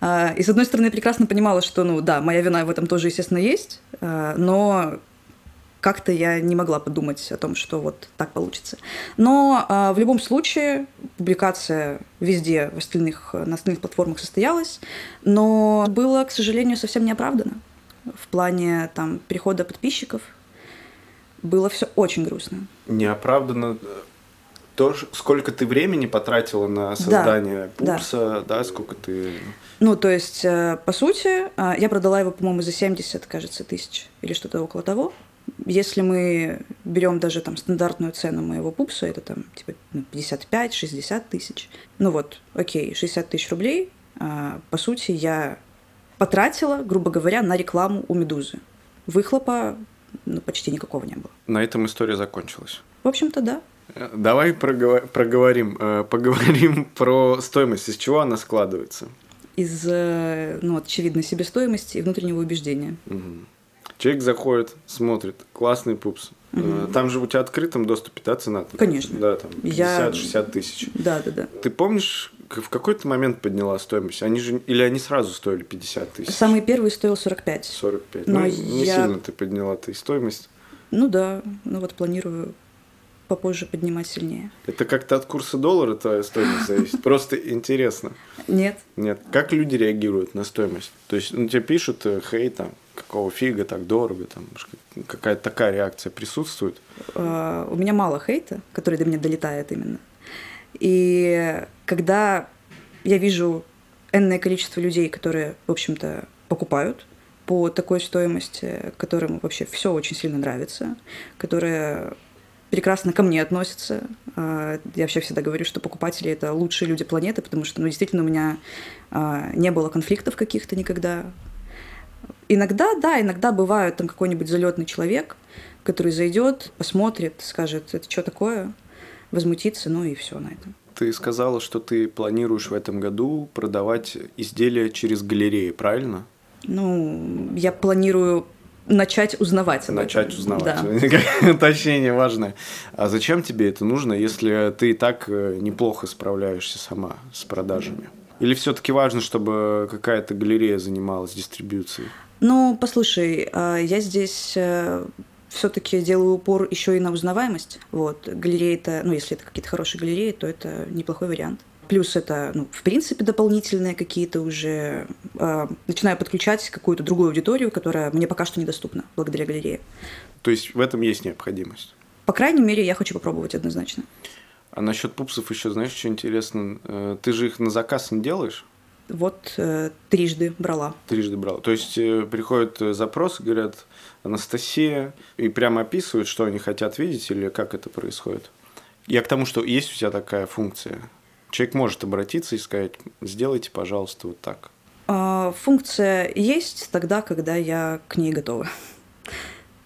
Speaker 2: А, И с одной стороны, я прекрасно понимала, что, ну да, моя вина в этом тоже, естественно, есть, а, но как-то я не могла подумать о том, что вот так получится. Но а, в любом случае публикация везде в остальных, на остальных платформах состоялась, но было, к сожалению, совсем не оправдано. В плане там перехода подписчиков было все очень грустно.
Speaker 1: Неоправданно э, то, сколько ты времени потратила на создание
Speaker 2: да.
Speaker 1: пупса, да, сколько ты...
Speaker 2: Ну, то есть, э, по сути, э, я продала его, по-моему, за 70, кажется, тысяч или что-то около того. Если мы берем даже там стандартную цену моего пупса, это там типа ну, 55-60 тысяч. Ну вот, окей, 60 тысяч рублей. По сути, я потратила, грубо говоря, на рекламу у Медузы. Выхлопа ну, почти никакого не было.
Speaker 1: На этом история закончилась.
Speaker 2: В общем-то, да.
Speaker 1: Э, Давай проговор- проговорим, э, поговорим про стоимость, из чего она складывается.
Speaker 2: Из, э, ну, очевидной себестоимости и внутреннего убеждения.
Speaker 1: Мгм. Человек заходит, смотрит, классный пупс. Э, Там же у тебя открытом доступе, да, цена?
Speaker 2: Конечно.
Speaker 1: Да, там
Speaker 2: Я-
Speaker 1: 50-60 тысяч.
Speaker 2: Да, да, да.
Speaker 1: Ты помнишь, в какой-то момент подняла стоимость? Они же, или они сразу стоили 50 тысяч?
Speaker 2: Самый первый стоил 45.
Speaker 1: 45.
Speaker 2: Но
Speaker 1: ну, не
Speaker 2: я-
Speaker 1: сильно ты подняла ты стоимость.
Speaker 2: Ну да, ну вот планирую попозже поднимать сильнее.
Speaker 1: Это как-то от курса доллара твоя стоимость зависит. Просто интересно.
Speaker 2: Нет.
Speaker 1: Нет, как люди реагируют на стоимость? То есть, ну, тебе пишут, э, хей, там, какого фига так дорого, там, какая-то такая реакция присутствует.
Speaker 2: э, у меня мало хейта, который до меня долетает именно. И когда я вижу энное количество людей, которые, в общем-то, покупают по такой стоимости, которым вообще все очень сильно нравится, которые прекрасно ко мне относятся. А, Я вообще всегда говорю, что покупатели это лучшие люди планеты, потому что, ну, действительно, у меня а, не было конфликтов каких-то никогда. Иногда, да, иногда бывает там какой-нибудь залетный человек, который зайдет, посмотрит, скажет, это что такое, возмутится, ну и все на этом.
Speaker 1: Ты сказала, что ты планируешь в этом году продавать изделия через галереи, правильно?
Speaker 2: Ну, я планирую начать узнавать. об этом.
Speaker 1: Начать узнавать.
Speaker 2: Да.
Speaker 1: Уточнение важное. А зачем тебе это нужно, если ты и так э, неплохо справляешься сама с продажами? Или все-таки важно, чтобы какая-то галерея занималась дистрибьюцией?
Speaker 2: Ну, послушай, а, я здесь все-таки делаю упор еще и на узнаваемость. Вот. Галерея это, ну, если это какие-то хорошие галереи, то это неплохой вариант. Плюс это, ну, в принципе, дополнительные какие-то уже... Э, начинаю подключать какую-то другую аудиторию, которая мне пока что недоступна благодаря галерее.
Speaker 1: То есть в этом есть необходимость?
Speaker 2: По крайней мере, я хочу попробовать однозначно.
Speaker 1: А насчет пупсов еще, знаешь, что интересно? Э, ты же их на заказ не делаешь?
Speaker 2: Вот э, трижды брала.
Speaker 1: Трижды брала. То есть э, приходят э, запросы, говорят, Анастасия, и прямо описывают, что они хотят видеть или как это происходит. Я к тому, что есть у тебя такая функция. Человек может обратиться и сказать, сделайте, пожалуйста, вот так.
Speaker 2: А, функция есть тогда, когда я к ней готова.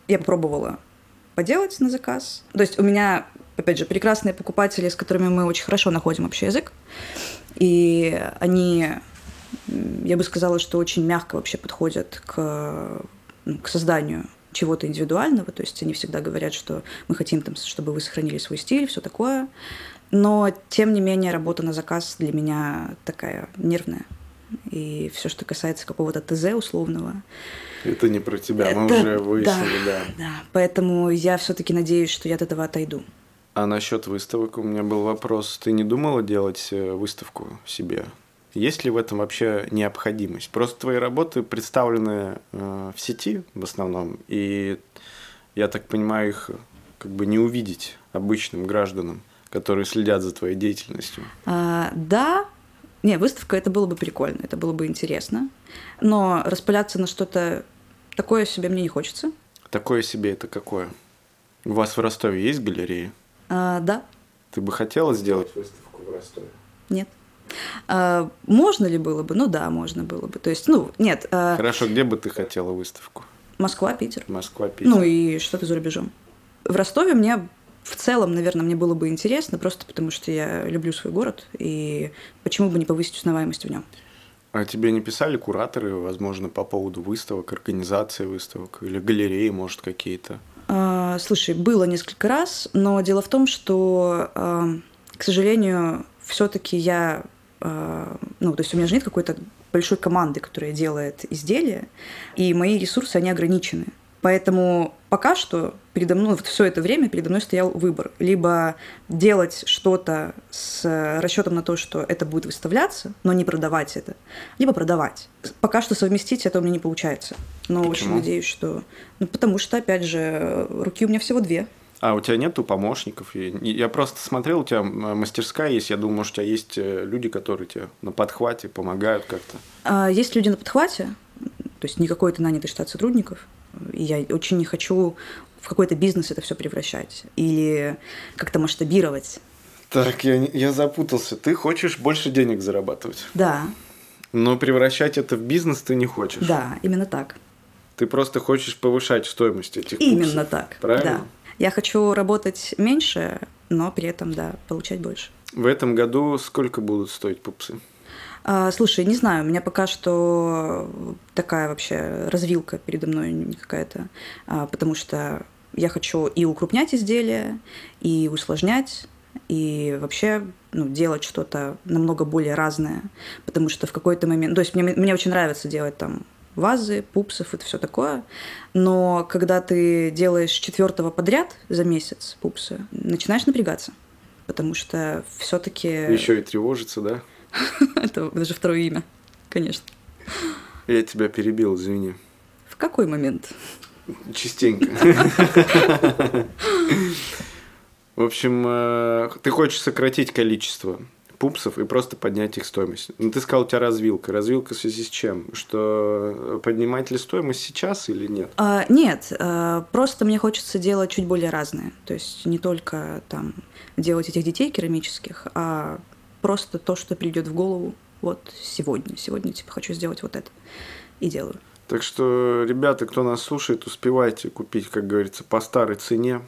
Speaker 2: Я попробовала поделать на заказ. То есть у меня, опять же, прекрасные покупатели, с которыми мы очень хорошо находим общий язык. И они, я бы сказала, что очень мягко вообще подходят к, ну, к созданию чего-то индивидуального, то есть они всегда говорят, что мы хотим, там, чтобы вы сохранили свой стиль, все такое. Но, тем не менее, работа на заказ для меня такая нервная. И все, что касается какого-то ТЗ условного.
Speaker 1: Это не про тебя, это... мы уже выяснили,
Speaker 2: да. Да, да. Поэтому я все-таки надеюсь, что я от этого отойду.
Speaker 1: А насчет выставок у меня был вопрос. Ты не думала делать э, выставку себе? Есть ли в этом вообще необходимость? Просто твои работы представлены э, в сети в основном, и я так понимаю, их как бы не увидеть обычным гражданам, которые следят за твоей деятельностью.
Speaker 2: А, да, не, выставка это было бы прикольно, это было бы интересно, но распыляться на что-то такое себе мне не хочется.
Speaker 1: Такое себе это какое? У вас в Ростове есть галерея?
Speaker 2: А, да.
Speaker 1: Ты бы хотела сделать выставку в Ростове?
Speaker 2: Нет. А, можно ли было бы? Ну да, можно было бы. То есть, ну, нет. А...
Speaker 1: Хорошо, где бы ты хотела выставку?
Speaker 2: Москва, Питер.
Speaker 1: Москва, Питер.
Speaker 2: Ну и что-то за рубежом. В Ростове мне в целом, наверное, мне было бы интересно, просто потому что я люблю свой город, и почему бы не повысить узнаваемость в нем.
Speaker 1: А тебе не писали кураторы, возможно, по поводу выставок, организации выставок или галереи, может, какие-то?
Speaker 2: А, слушай, было несколько раз, но дело в том, что, к сожалению, все-таки я, ну, то есть у меня же нет какой-то большой команды, которая делает изделия, и мои ресурсы, они ограничены. Поэтому пока что передо мной, вот все это время передо мной стоял выбор. Либо делать что-то с расчетом на то, что это будет выставляться, но не продавать это, либо продавать. Пока что совместить это у меня не получается. Но Почему? очень надеюсь, что... Ну, потому что, опять же, руки у меня всего две.
Speaker 1: А у тебя нету помощников? Я просто смотрел, у тебя мастерская есть. Я думаю, может, у тебя есть э, люди, которые тебе на подхвате помогают как-то.
Speaker 2: А, есть люди на подхвате, то есть не какой-то нанятый штат сотрудников. И я очень не хочу в какой-то бизнес это все превращать или как-то масштабировать.
Speaker 1: Так, я, я запутался. Ты хочешь больше денег зарабатывать?
Speaker 2: Да.
Speaker 1: Но превращать это в бизнес ты не хочешь.
Speaker 2: Да, именно так.
Speaker 1: Ты просто хочешь повышать стоимость этих
Speaker 2: Именно
Speaker 1: курсов,
Speaker 2: так.
Speaker 1: Правильно?
Speaker 2: Да. Я хочу работать меньше, но при этом, да, получать больше.
Speaker 1: В этом году сколько будут стоить пупсы?
Speaker 2: А, слушай, не знаю, у меня пока что такая вообще развилка передо мной какая-то, а, потому что я хочу и укрупнять изделия, и усложнять, и вообще ну, делать что-то намного более разное, потому что в какой-то момент, то есть мне, мне очень нравится делать там вазы, пупсов, это все такое. Но когда ты делаешь четвертого подряд за месяц пупсы, начинаешь напрягаться. Потому что все-таки.
Speaker 1: Еще и тревожиться, да?
Speaker 2: Это даже второе имя, конечно.
Speaker 1: Я тебя перебил, извини.
Speaker 2: В какой момент?
Speaker 1: Частенько. В общем, э, ты хочешь сократить количество пупсов и просто поднять их стоимость. Ну, ты сказал, у тебя развилка. Развилка в связи с чем? Что поднимать ли стоимость сейчас или нет?
Speaker 2: А, нет, а, просто мне хочется делать чуть более разное. То есть не только там делать этих детей керамических, а просто то, что придет в голову вот сегодня. Сегодня типа хочу сделать вот это. И делаю.
Speaker 1: Так что, ребята, кто нас слушает, успевайте купить, как говорится, по старой цене.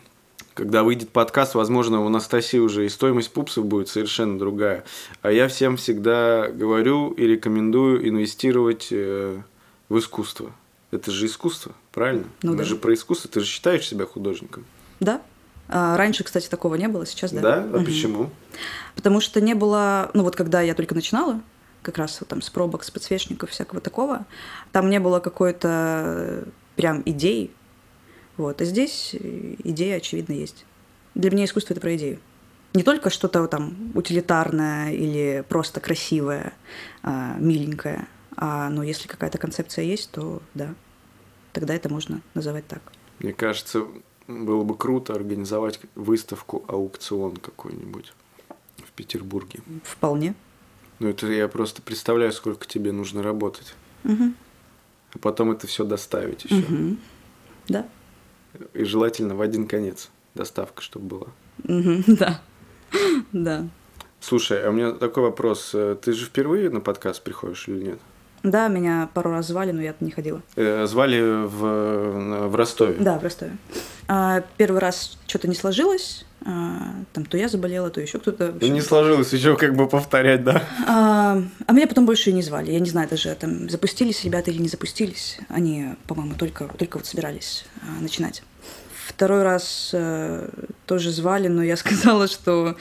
Speaker 1: Когда выйдет подкаст, возможно, у Анастасии уже и стоимость пупсов будет совершенно другая. А я всем всегда говорю и рекомендую инвестировать э, в искусство. Это же искусство, правильно? Ну, Мы да. же про искусство. Ты же считаешь себя художником?
Speaker 2: Да. А, раньше, кстати, такого не было, сейчас да.
Speaker 1: Да? А угу. почему?
Speaker 2: Потому что не было, ну вот когда я только начинала, как раз вот там с пробок, с подсвечников, всякого такого, там не было какой-то прям идеи. Вот. А здесь идея, очевидно, есть. Для меня искусство — это про идею. Не только что-то там утилитарное или просто красивое, а, миленькое, а ну, если какая-то концепция есть, то да, тогда это можно называть так.
Speaker 1: Мне кажется, было бы круто организовать выставку аукцион какой-нибудь в Петербурге.
Speaker 2: Вполне.
Speaker 1: Ну, это я просто представляю, сколько тебе нужно работать.
Speaker 2: Угу.
Speaker 1: А потом это все доставить еще.
Speaker 2: Угу. Да.
Speaker 1: И желательно в один конец доставка, чтобы была.
Speaker 2: Да. Да.
Speaker 1: Слушай, а у меня такой вопрос. Э, ты же впервые на подкаст приходишь или нет?
Speaker 2: Да, меня пару раз звали, но я не ходила.
Speaker 1: Э, звали в, в Ростове?
Speaker 2: Да, в Ростове. А, первый раз что-то не сложилось, а, там то я заболела, то еще кто-то.
Speaker 1: Ну, не сложилось, еще как бы повторять, да?
Speaker 2: А, а меня потом больше и не звали. Я не знаю даже, там запустились ребята или не запустились. Они, по-моему, только, только вот собирались а, начинать. Второй раз а, тоже звали, но я сказала, что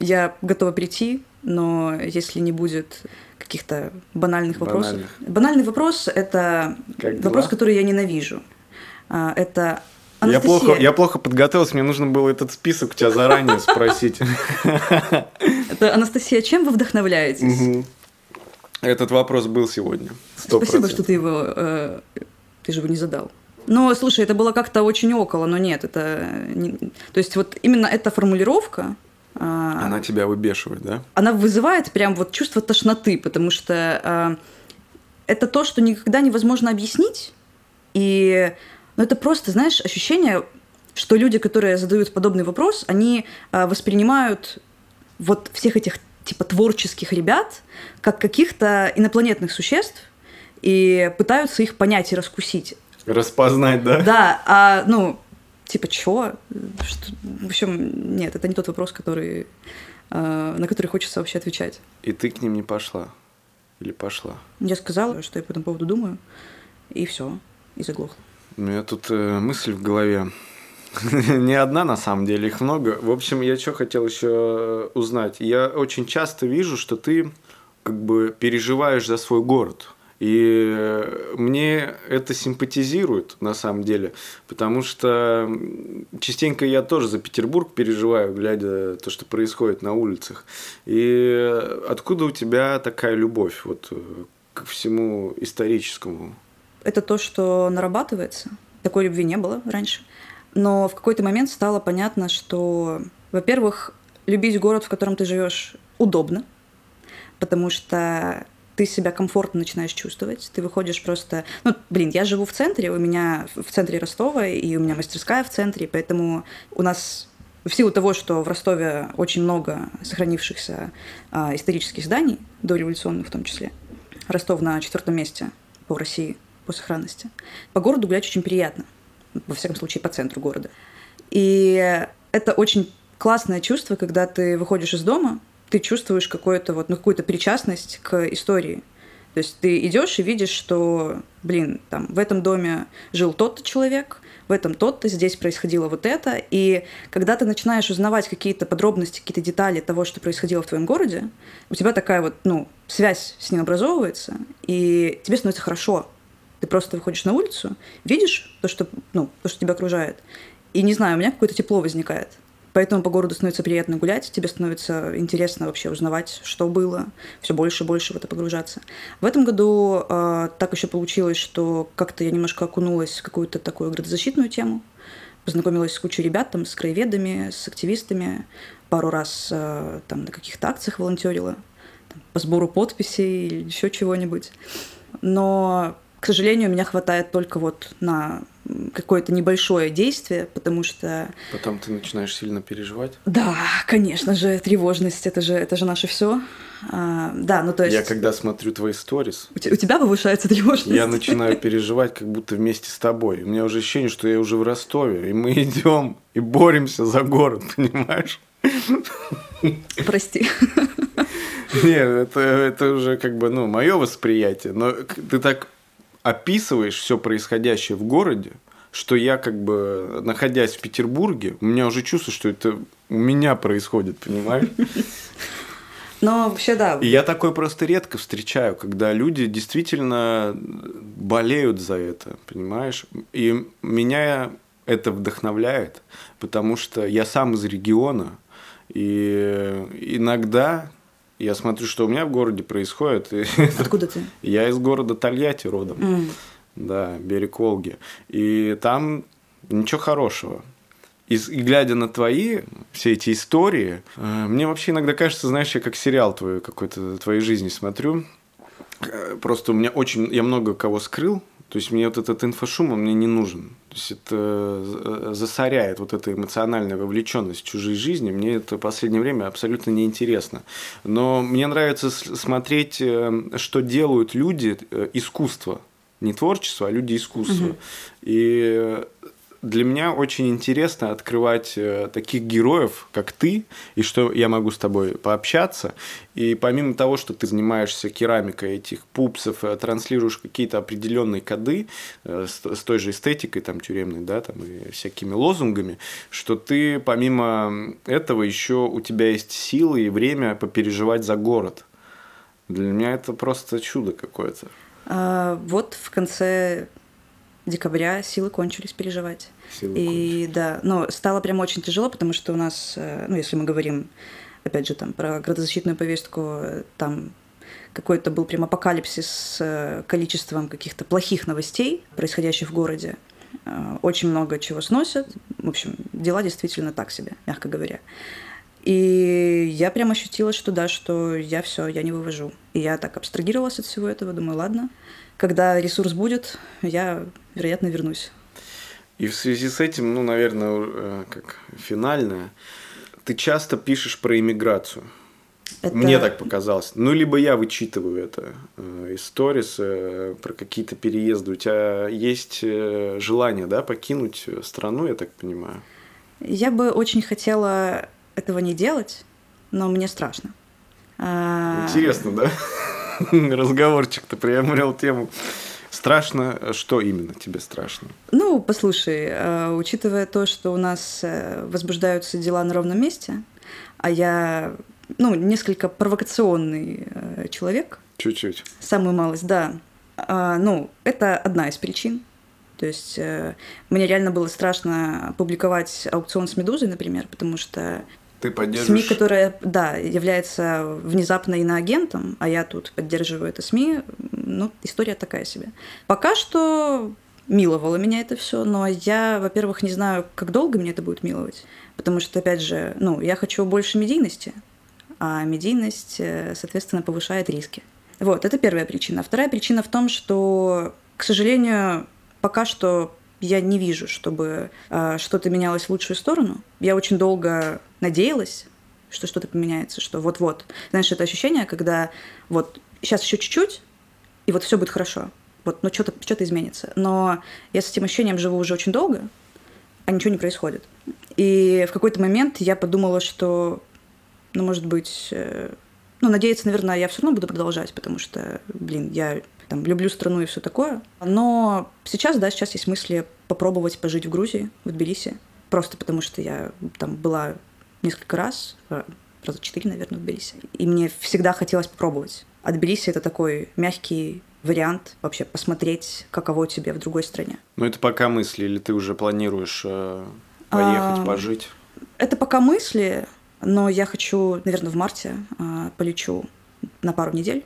Speaker 2: я готова прийти, но если не будет каких-то банальных вопросов. Банальных. Банальный вопрос это как вопрос, дела? который я ненавижу. А, это
Speaker 1: я плохо, я плохо подготовился, мне нужно было этот список у тебя заранее спросить.
Speaker 2: Это Анастасия, чем вы вдохновляетесь?
Speaker 1: Этот вопрос был сегодня.
Speaker 2: 100%. Спасибо, что ты его, э, ты же его не задал. Но, слушай, это было как-то очень около, но нет, это... Не... То есть вот именно эта формулировка,
Speaker 1: а, она тебя выбешивает, да?
Speaker 2: Она вызывает прям вот чувство тошноты, потому что э, это то, что никогда невозможно объяснить. И ну, это просто, знаешь, ощущение, что люди, которые задают подобный вопрос, они э, воспринимают вот всех этих типа творческих ребят как каких-то инопланетных существ и пытаются их понять и раскусить.
Speaker 1: Распознать, да?
Speaker 2: Да, а, ну, типа, чё? Что? В общем, нет, это не тот вопрос, который, э, на который хочется вообще отвечать.
Speaker 1: И ты к ним не пошла? Или пошла?
Speaker 2: Я сказала, что я по этому поводу думаю, и все, и заглохла.
Speaker 1: У меня тут э, мысль в голове. не одна, на самом деле, их много. В общем, я что хотел еще узнать. Я очень часто вижу, что ты как бы переживаешь за свой город. И мне это симпатизирует, на самом деле, потому что частенько я тоже за Петербург переживаю, глядя то, что происходит на улицах. И откуда у тебя такая любовь вот к всему историческому?
Speaker 2: Это то, что нарабатывается. Такой любви не было раньше. Но в какой-то момент стало понятно, что, во-первых, любить город, в котором ты живешь, удобно, потому что ты себя комфортно начинаешь чувствовать, ты выходишь просто... Ну, блин, я живу в центре, у меня в центре Ростова, и у меня мастерская в центре, поэтому у нас в силу того, что в Ростове очень много сохранившихся а, исторических зданий, дореволюционных в том числе, Ростов на четвертом месте по России по сохранности. По городу гулять очень приятно, во всяком случае по центру города. И это очень классное чувство, когда ты выходишь из дома, ты чувствуешь какую-то вот, ну, какую-то причастность к истории. То есть ты идешь и видишь, что, блин, там в этом доме жил тот-то человек, в этом тот-то, здесь происходило вот это. И когда ты начинаешь узнавать какие-то подробности, какие-то детали того, что происходило в твоем городе, у тебя такая вот, ну, связь с ним образовывается, и тебе становится хорошо. Ты просто выходишь на улицу, видишь то, что, ну, то, что тебя окружает, и, не знаю, у меня какое-то тепло возникает. Поэтому по городу становится приятно гулять, тебе становится интересно вообще узнавать, что было, все больше и больше в это погружаться. В этом году э, так еще получилось, что как-то я немножко окунулась в какую-то такую градозащитную тему, познакомилась с кучей ребят, там, с краеведами, с активистами, пару раз э, там на каких-то акциях волонтерила, там, по сбору подписей или еще чего-нибудь. Но к сожалению, меня хватает только вот на какое-то небольшое действие, потому что...
Speaker 1: Потом ты начинаешь сильно переживать?
Speaker 2: Да, конечно же, тревожность, это же, это же наше все. А, да, ну то есть...
Speaker 1: Я когда смотрю твои сторис...
Speaker 2: У, у тебя повышается тревожность?
Speaker 1: Я начинаю переживать, как будто вместе с тобой. У меня уже ощущение, что я уже в Ростове, и мы идем и боремся за город, понимаешь?
Speaker 2: Прости.
Speaker 1: Нет, это, это уже как бы, ну, мое восприятие. Но ты так описываешь все происходящее в городе, что я как бы, находясь в Петербурге, у меня уже чувство, что это у меня происходит, понимаешь?
Speaker 2: Но вообще да.
Speaker 1: И я такое просто редко встречаю, когда люди действительно болеют за это, понимаешь? И меня это вдохновляет, потому что я сам из региона, и иногда я смотрю, что у меня в городе происходит.
Speaker 2: Откуда ты?
Speaker 1: Я из города Тольятти родом.
Speaker 2: М.
Speaker 1: Да, берег Волги. И там ничего хорошего. И, глядя на твои все эти истории, э, мне вообще иногда кажется, знаешь, я как сериал твой какой-то твоей жизни смотрю. Э, Просто у меня очень, я много кого скрыл, то есть мне вот этот инфошум, он мне не нужен. Это засоряет вот эта эмоциональная вовлеченность в чужие жизни. Мне это в последнее время абсолютно неинтересно. Но мне нравится смотреть, э, что делают люди, э, искусство. Не творчество, а люди искусства. И э, для меня очень интересно открывать э, таких героев, как ты, и что я могу с тобой пообщаться. И помимо того, что ты занимаешься керамикой этих пупсов, э, транслируешь какие-то определенные коды э, с, той же эстетикой там тюремной, да, там и всякими лозунгами, что ты помимо этого еще у тебя есть силы и время попереживать за город. Для меня это просто чудо какое-то.
Speaker 2: А, вот в конце декабря силы кончились переживать.
Speaker 1: Силы
Speaker 2: И да, но стало прям очень тяжело, потому что у нас, э, ну, если мы говорим, опять же, там, про градозащитную повестку, там какой-то был прям апокалипсис с э, количеством каких-то плохих новостей, происходящих в городе. Э, Очень много чего сносят. В общем, дела действительно так себе, мягко говоря. И я прям ощутила, что да, что я все, я не вывожу. И я так абстрагировалась от всего этого, думаю, ладно, когда ресурс будет, я, вероятно, вернусь.
Speaker 1: И в связи с этим, ну, наверное, э, как финальное, ты часто пишешь про иммиграцию.
Speaker 2: Это-
Speaker 1: Мне так показалось. Ну, либо я вычитываю это э, из сторис э, про какие-то переезды. У тебя есть желание, да, покинуть страну, я так понимаю?
Speaker 2: Я бы очень хотела этого не делать, но мне страшно. А,
Speaker 1: Интересно, да? Разговорчик-то приобрел тему. Страшно, что именно тебе страшно?
Speaker 2: Ну, послушай, э, учитывая то, что у нас э, возбуждаются дела на ровном месте, а я, ну, несколько провокационный э, человек,
Speaker 1: Чуть-чуть.
Speaker 2: самую малость, да. А, ну, это одна из причин. То есть мне реально было страшно публиковать аукцион с Медузой, например, потому что
Speaker 1: Ты
Speaker 2: СМИ,
Speaker 1: поддерживаешь...
Speaker 2: которая, да, является внезапно иноагентом, а я тут поддерживаю это СМИ, ну, история такая себе. Пока что миловало меня это все, но я, во-первых, не знаю, как долго меня это будет миловать, потому что, опять же, ну, я хочу больше медийности, а медийность, э, соответственно, повышает риски. Вот, это первая причина. Вторая причина в том, что, к сожалению, пока что я не вижу, чтобы э, что-то менялось в лучшую сторону. Я очень долго надеялась, что что-то поменяется, что вот-вот. Знаешь, это ощущение, когда вот сейчас еще чуть-чуть, и вот все будет хорошо. Вот, ну что-то что изменится. Но я с этим ощущением живу уже очень долго, а ничего не происходит. И в какой-то момент я подумала, что, ну, может быть, э, ну, надеяться, наверное, я все равно буду продолжать, потому что, блин, я там люблю страну и все такое. Но сейчас, да, сейчас есть мысли попробовать пожить в Грузии, в Тбилиси. Просто потому что я там была несколько раз, э, раза четыре, наверное, в Тбилиси. И мне всегда хотелось попробовать. А Тбилиси — это такой мягкий вариант вообще посмотреть, каково тебе в другой стране.
Speaker 1: Ну, это пока мысли, или ты уже планируешь э, поехать,
Speaker 2: А,
Speaker 1: пожить?
Speaker 2: Это пока мысли, но я хочу, наверное, в марте а, полечу на пару недель,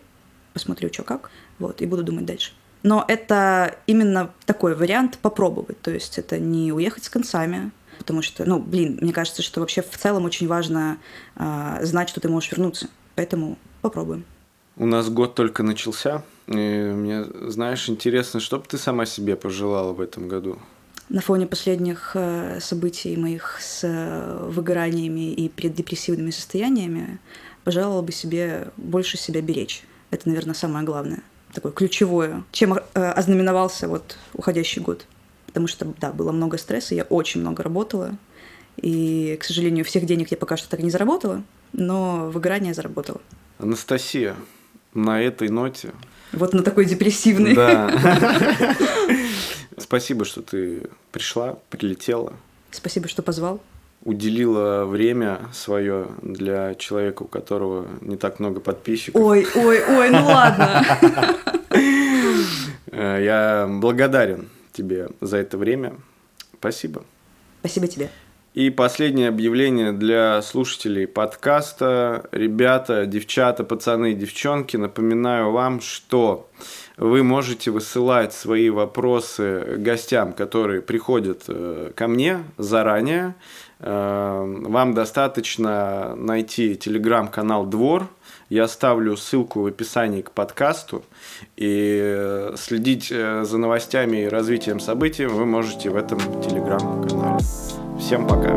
Speaker 2: посмотрю, что как, вот, и буду думать дальше. Но это именно такой вариант попробовать, то есть это не уехать с концами, потому что, ну, блин, мне кажется, что вообще в целом очень важно а, знать, что ты можешь вернуться, поэтому попробуем.
Speaker 1: У нас год только начался. И мне, знаешь, интересно, что бы ты сама себе пожелала в этом году?
Speaker 2: На фоне последних э, событий моих с э, выгораниями и преддепрессивными состояниями пожелала бы себе больше себя беречь. Это, наверное, самое главное, такое ключевое, чем э, ознаменовался вот уходящий год. Потому что, да, было много стресса, я очень много работала, и, к сожалению, всех денег я пока что так и не заработала, но выгорание заработала.
Speaker 1: Анастасия, на этой ноте...
Speaker 2: Вот на такой депрессивный.
Speaker 1: Да. Спасибо, что ты пришла, прилетела,
Speaker 2: Спасибо, что позвал.
Speaker 1: Уделила время свое для человека, у которого не так много подписчиков.
Speaker 2: Ой, ой, ой, ну ладно.
Speaker 1: Э, Я благодарен тебе за это время. Спасибо.
Speaker 2: Спасибо тебе.
Speaker 1: И последнее объявление для слушателей подкаста. Ребята, девчата, пацаны, девчонки, напоминаю вам, что вы можете высылать свои вопросы гостям, которые приходят э, ко мне заранее. Э, вам достаточно найти телеграм-канал «Двор», я ставлю ссылку в описании к подкасту. И следить э, за новостями и развитием событий вы можете в этом телеграм-канале. Всем пока.